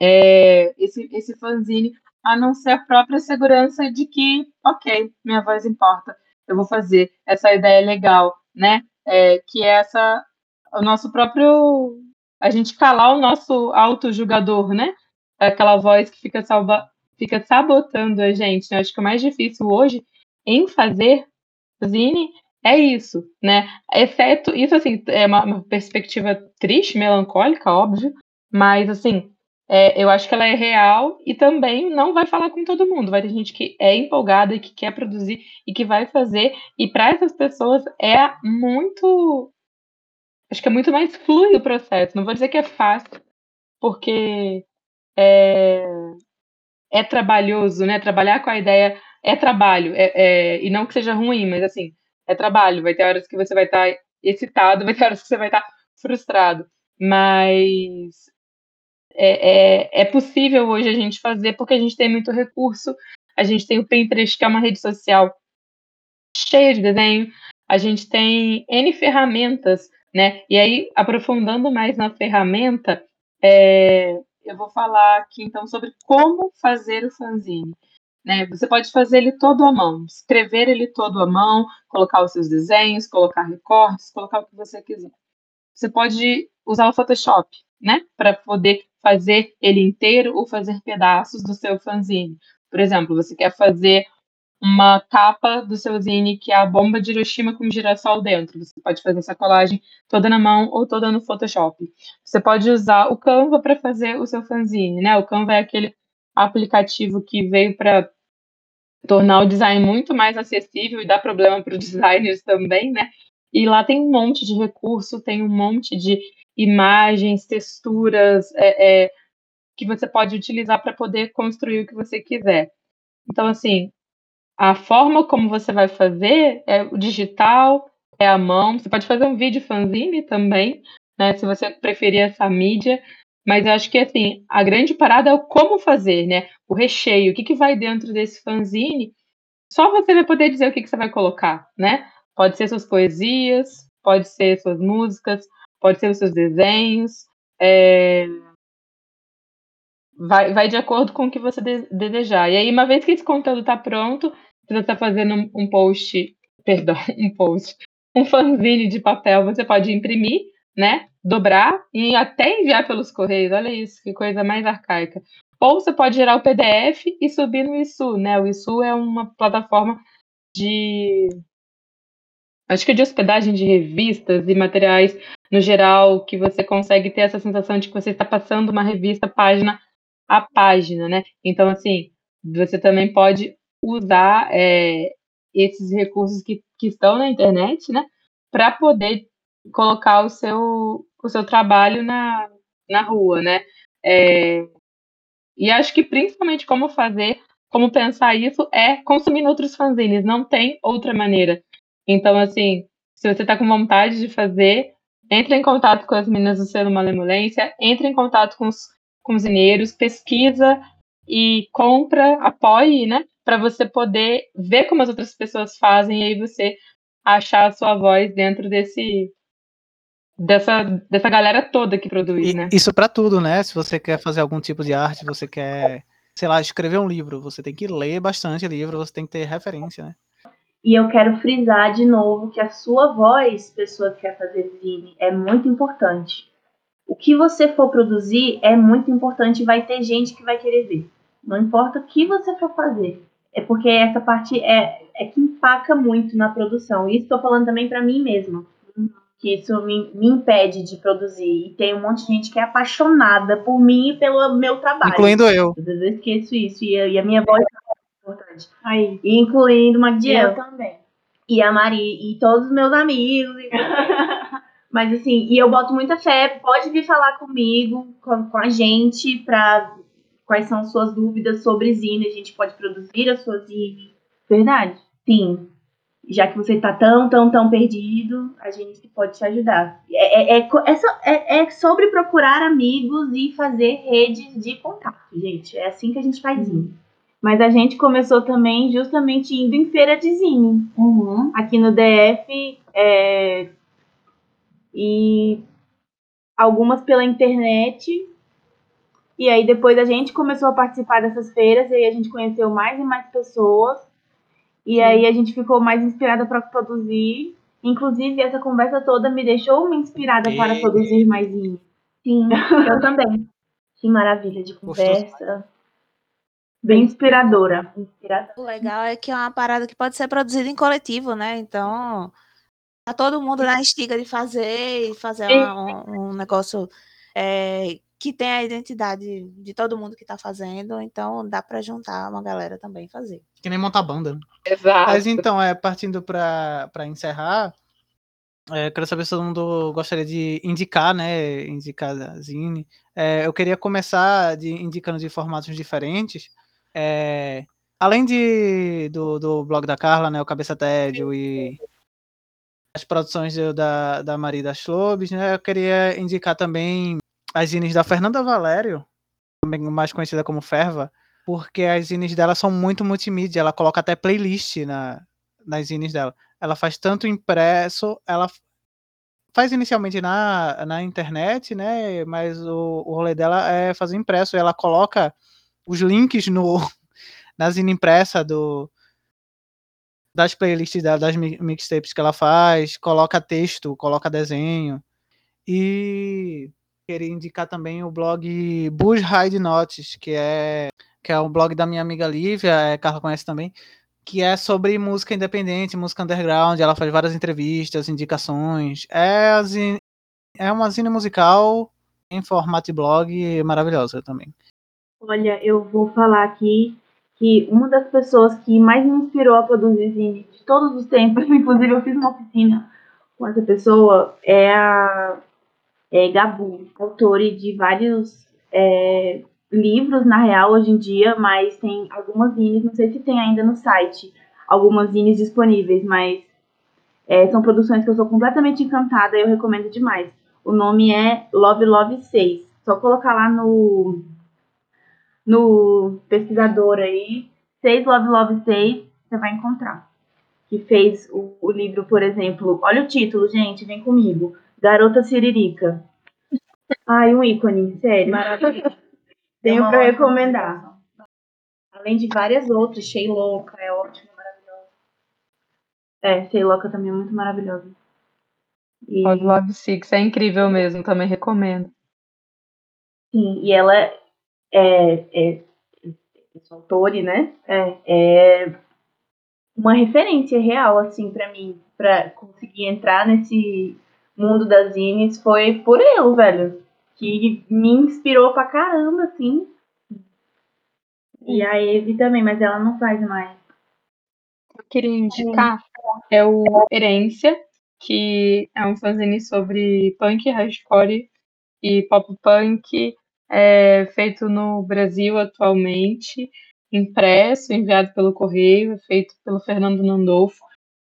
é, esse, esse fanzine, a não ser a própria segurança de que, ok, minha voz importa, eu vou fazer, essa ideia é legal, né? É, que é essa o nosso próprio. A gente calar o nosso auto-julgador, né? Aquela voz que fica, salva, fica sabotando a gente. Né? Acho que o mais difícil hoje em fazer zine é isso, né? Exceto, isso assim, é uma, uma perspectiva triste, melancólica, óbvio, mas assim, é, eu acho que ela é real e também não vai falar com todo mundo. Vai ter gente que é empolgada e que quer produzir e que vai fazer. E para essas pessoas é muito acho que é muito mais fluido o processo. Não vou dizer que é fácil, porque é, é trabalhoso, né? Trabalhar com a ideia é trabalho, é, é, e não que seja ruim, mas assim, é trabalho. Vai ter horas que você vai estar tá excitado, vai ter horas que você vai estar tá frustrado. Mas é, é, é possível hoje a gente fazer porque a gente tem muito recurso. A gente tem o Pinterest, que é uma rede social cheia de desenho. A gente tem N ferramentas né? E aí, aprofundando mais na ferramenta, é, eu vou falar aqui então sobre como fazer o fanzine. Né? Você pode fazer ele todo à mão, escrever ele todo à mão, colocar os seus desenhos, colocar recortes, colocar o que você quiser. você pode usar o Photoshop, né, para poder fazer ele inteiro ou fazer pedaços do seu fanzine. Por exemplo, você quer fazer uma capa do seu zine que é a bomba de Hiroshima com girassol dentro. Você pode fazer essa colagem toda na mão ou toda no Photoshop. Você pode usar o Canva para fazer o seu fanzine, né? O Canva é aquele aplicativo que veio para tornar o design muito mais acessível e dar problema para os designers também, né? E lá tem um monte de recurso, tem um monte de imagens, texturas é, é, que você pode utilizar para poder construir o que você quiser. Então, assim, a forma como você vai fazer é o digital, é a mão. Você pode fazer um vídeo fanzine também, né? Se você preferir essa mídia. Mas eu acho que assim, a grande parada é o como fazer, né? O recheio, o que, que vai dentro desse fanzine. Só você vai poder dizer o que, que você vai colocar, né? Pode ser suas poesias, pode ser suas músicas, pode ser os seus desenhos. É... Vai, vai de acordo com o que você de desejar. E aí, uma vez que esse conteúdo está pronto, você está fazendo um post, perdão, um post, um fanzine de papel, você pode imprimir, né? Dobrar e até enviar pelos correios. Olha isso, que coisa mais arcaica. Ou você pode gerar o PDF e subir no ISU, né? O ISU é uma plataforma de acho que de hospedagem de revistas e materiais no geral, que você consegue ter essa sensação de que você está passando uma revista página a página, né? Então, assim, você também pode usar é, esses recursos que, que estão na internet, né, para poder colocar o seu, o seu trabalho na, na rua, né? É, e acho que principalmente como fazer, como pensar isso é consumindo outros fanzines, não tem outra maneira. Então, assim, se você está com vontade de fazer, entre em contato com as meninas do Selo Malemolência, entre em contato com os cozinheiros, pesquisa e compra, apoie, né? Para você poder ver como as outras pessoas fazem e aí você achar a sua voz dentro desse dessa, dessa galera toda que produz, e, né? Isso para tudo, né? Se você quer fazer algum tipo de arte, você quer, sei lá, escrever um livro, você tem que ler bastante livro, você tem que ter referência, né? E eu quero frisar de novo que a sua voz, pessoa que quer fazer zine, é muito importante. O que você for produzir é muito importante e vai ter gente que vai querer ver. Não importa o que você for fazer é porque essa parte é, é que empaca muito na produção. E estou falando também para mim mesma, que isso me, me impede de produzir. E tem um monte de gente que é apaixonada por mim e pelo meu trabalho. Incluindo eu. Às vezes eu esqueço isso. E, a, e a minha voz é importante. Aí. Incluindo o Magdiel. Eu também. E a Mari. E todos os meus amigos. Mas assim, e eu boto muita fé. Pode vir falar comigo, com, com a gente, pra quais são suas dúvidas sobre zine, a gente pode produzir a sua zine. Verdade. Sim. Já que você está tão, tão, tão perdido, a gente pode te ajudar. É, é, é, é, é sobre procurar amigos e fazer redes de contato, gente. É assim que a gente faz zine. Mas a gente começou também justamente indo em feira de zine. Uhum. Aqui no DF. É... E algumas pela internet e aí depois a gente começou a participar dessas feiras e aí a gente conheceu mais e mais pessoas. E Sim. aí a gente ficou mais inspirada para produzir. Inclusive, essa conversa toda me deixou inspirada e... para produzir mais Sim, eu também. Que maravilha de conversa. Bem inspiradora. inspiradora. O legal é que é uma parada que pode ser produzida em coletivo, né? Então, tá todo mundo na estiga de fazer e fazer um, um, negócio é, que tem a identidade de todo mundo que está fazendo, então dá para juntar uma galera também e fazer. Que nem montar banda. Né? Exato. Mas então, é, partindo para encerrar, é, quero saber se todo mundo gostaria de indicar, né? Indicar a Zine. É, eu queria começar de, indicando de formatos diferentes. É, além de, do, do blog da Carla, né? O Cabeça Tédio e as produções da, da Maria das Lobes, né? Eu queria indicar também as zines da Fernanda Valério, também mais conhecida como Ferva, porque as zines dela são muito multimídia, ela coloca até playlist na, nas zines dela. Ela faz tanto impresso, ela faz inicialmente na, na internet, né? Mas o, o rolê dela é fazer impresso. ela coloca os links no, na zine impressa do, das playlists dela, das mixtapes que ela faz, coloca texto, coloca desenho. E queria indicar também o blog Bush Ride Notes, que é, que é um blog da minha amiga Lívia, é, Carla conhece também, que é sobre música independente, música underground. Ela faz várias entrevistas, indicações. É, a zine, é uma zine musical em formato blog maravilhosa também. Olha, eu vou falar aqui que uma das pessoas que mais me inspirou a produzir zine de todos os tempos, inclusive eu fiz uma oficina com essa pessoa, é a é Gabu, autora de vários é, livros, na real, hoje em dia, mas tem algumas zines, não sei se tem ainda no site, algumas zines disponíveis, mas é, são produções que eu sou completamente encantada e eu recomendo demais. O nome é Love Love 6. Só colocar lá no, no pesquisador aí, 6 Love Love 6, você vai encontrar. Que fez o, o livro, por exemplo, olha o título, gente, vem comigo. Garota Siririca. Ai, um ícone, sério. Maravilhoso. Tenho é para recomendar. Além de várias outras, Sheiloca é ótimo, maravilhosa. É, Sheiloca também é muito maravilhosa. E... Love Six é incrível mesmo, também recomendo. Sim, e ela é, é, é autora, né? É, é uma referência real, assim, para mim, para conseguir entrar nesse mundo das zines foi por eu, velho. Que me inspirou pra caramba, assim. E a Eve também, mas ela não faz mais. Eu queria indicar é o Herência, que é um fanzine sobre punk, hardcore e pop punk, é feito no Brasil atualmente, impresso, enviado pelo correio, feito pelo Fernando Nandolfo,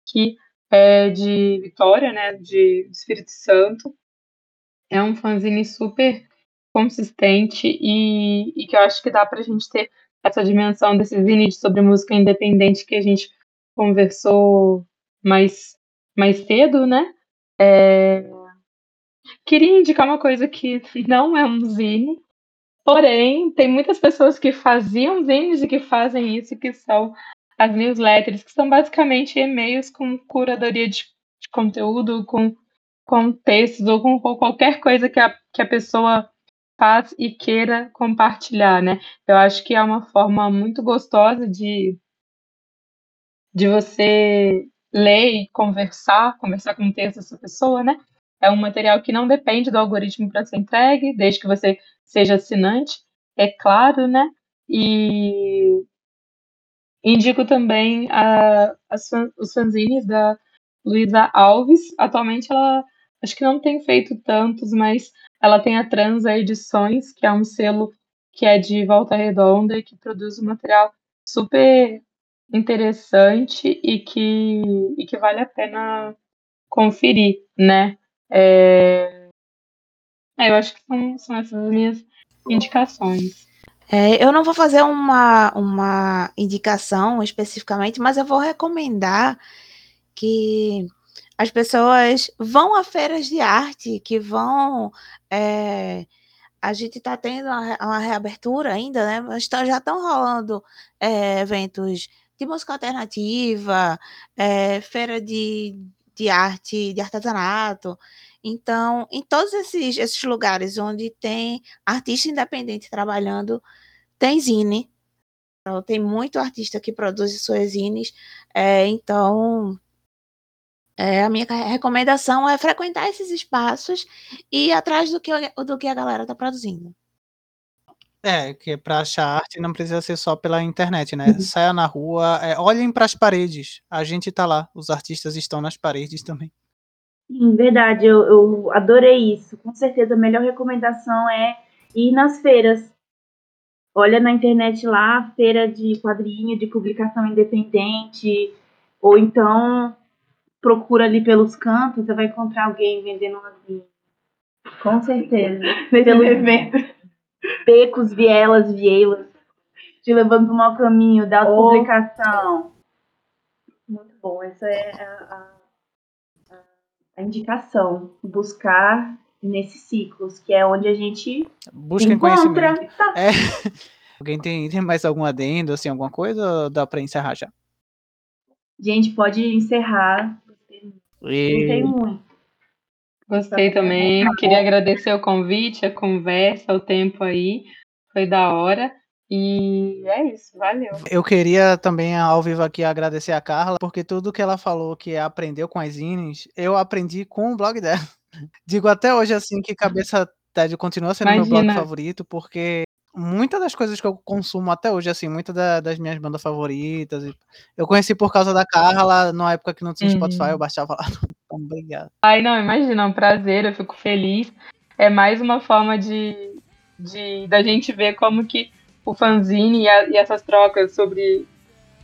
que é de Vitória, né, de, Espírito Santo. É um fanzine super consistente e, e que eu acho que dá para a gente ter essa dimensão desse zine sobre música independente que a gente conversou mais, mais cedo, né? É... Queria indicar uma coisa que não é um zine, porém tem muitas pessoas que faziam zines e que fazem isso, que são as newsletters, que são basicamente e-mails com curadoria de, de conteúdo, com, com textos ou com, com qualquer coisa que a, que a pessoa faz e queira compartilhar, né? Eu acho que é uma forma muito gostosa de, de você ler e conversar, conversar com o texto dessa pessoa, né? É um material que não depende do algoritmo para ser entregue, desde que você seja assinante, é claro, né? E Indico também a, as, os fanzines da Luísa Alves. Atualmente ela acho que não tem feito tantos, mas ela tem a Transa Edições, que é um selo que é de Volta Redonda e que produz um material super interessante e que, e que vale a pena conferir, né? É, é eu acho que são, são essas minhas indicações. É, eu não vou fazer uma, uma indicação especificamente, mas eu vou recomendar que as pessoas vão a feiras de arte, que vão. É, a gente está tendo uma, uma, reabertura ainda, né? Mas tá, já estão rolando é, eventos de música alternativa, é, feira de, de arte, de artesanato. Então, em todos esses, esses lugares onde tem artista independente trabalhando, tem zine. Então, tem muito artista que produz suas zines. É, então, é, a minha recomendação é frequentar esses espaços e ir atrás do que, do que a galera está produzindo. É, que para achar arte não precisa ser só pela internet, né? Uhum. Saia na rua, é, olhem para as paredes. A gente está lá, os artistas estão nas paredes também. Sim, verdade, eu, eu adorei isso. Com certeza, a melhor recomendação é ir nas feiras. Olha na internet lá, feira de quadrinho, de publicação independente, ou então procura ali pelos cantos, você vai encontrar alguém vendendo livro. Com certeza. Pelo evento. Becos, vielas, vielas. Te levando para o mau caminho da publicação. Muito bom. Essa é a, a, a indicação. Buscar nesses ciclos, que é onde a gente busca encontra. conhecimento. É. Alguém tem, tem mais algum adendo, assim, alguma coisa ou dá para encerrar já? Gente, pode encerrar. E... Tem muito. Gostei também. Queria agradecer o convite, a conversa, o tempo aí. Foi da hora. E é isso, valeu. Eu queria também, ao vivo aqui, agradecer a Carla, porque tudo que ela falou que aprendeu com as Ines, eu aprendi com o blog dela. Digo até hoje, assim, que Cabeça TED continua sendo meu blog Imagina. favorito, porque muitas das coisas que eu consumo até hoje, assim, muitas da- das minhas bandas favoritas, eu conheci por causa da Carla, numa época que não tinha Uhum. Spotify, eu baixava lá. Então, obrigado. Ai, não, imagina, é um prazer, eu fico feliz. É mais uma forma de, de da gente ver como que o fanzine e, a- e essas trocas sobre,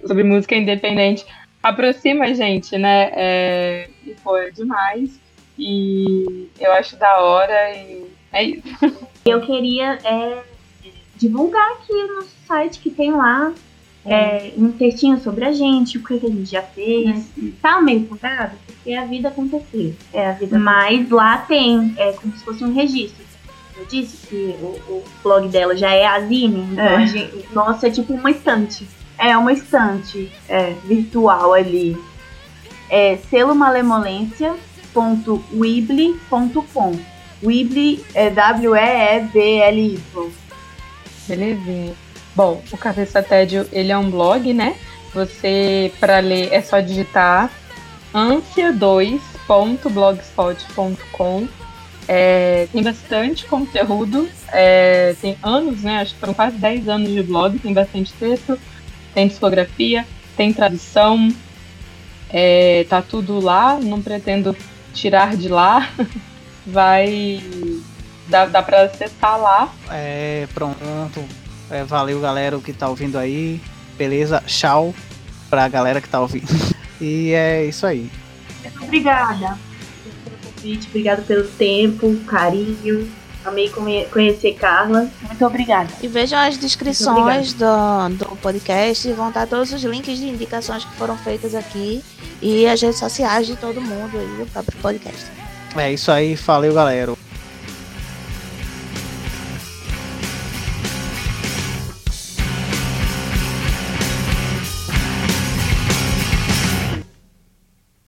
sobre música independente aproxima a gente, né? É, e pô, é demais. E eu acho da hora e é isso. Eu queria é, divulgar aqui no site que tem lá é, um textinho sobre a gente, o que, que a gente já fez. Tá meio parado, porque a vida aconteceu. É a vida. Mas lá tem, é como se fosse um registro. Eu disse que o, o blog dela já é a Zine, então É. a gente, nossa, é tipo uma estante. É uma estante é, virtual ali. É selomalemolência.weebly.com. Weebly é W-E-E-B-L-Y. Belezinha. Bom, o Cabeça Tédio, ele é um blog, né? Você, para ler, é só digitar ansia2.blogspot.com. É, tem bastante conteúdo, é, tem anos, né? Acho que foram quase 10 anos de blog, tem bastante texto, tem discografia, tem tradução, é, tá tudo lá, não pretendo tirar de lá. Vai. Dá, dá pra acessar lá. É, pronto. É, valeu, galera, o que tá ouvindo aí. Beleza? Tchau pra galera que tá ouvindo. E é isso aí. Obrigada pelo convite, obrigada pelo tempo, carinho. Amei conhecer Carla. Muito obrigada. E vejam as descrições do, do podcast, vão estar todos os links de indicações que foram feitas aqui e as redes sociais de todo mundo e o próprio podcast. É isso aí, valeu, galera.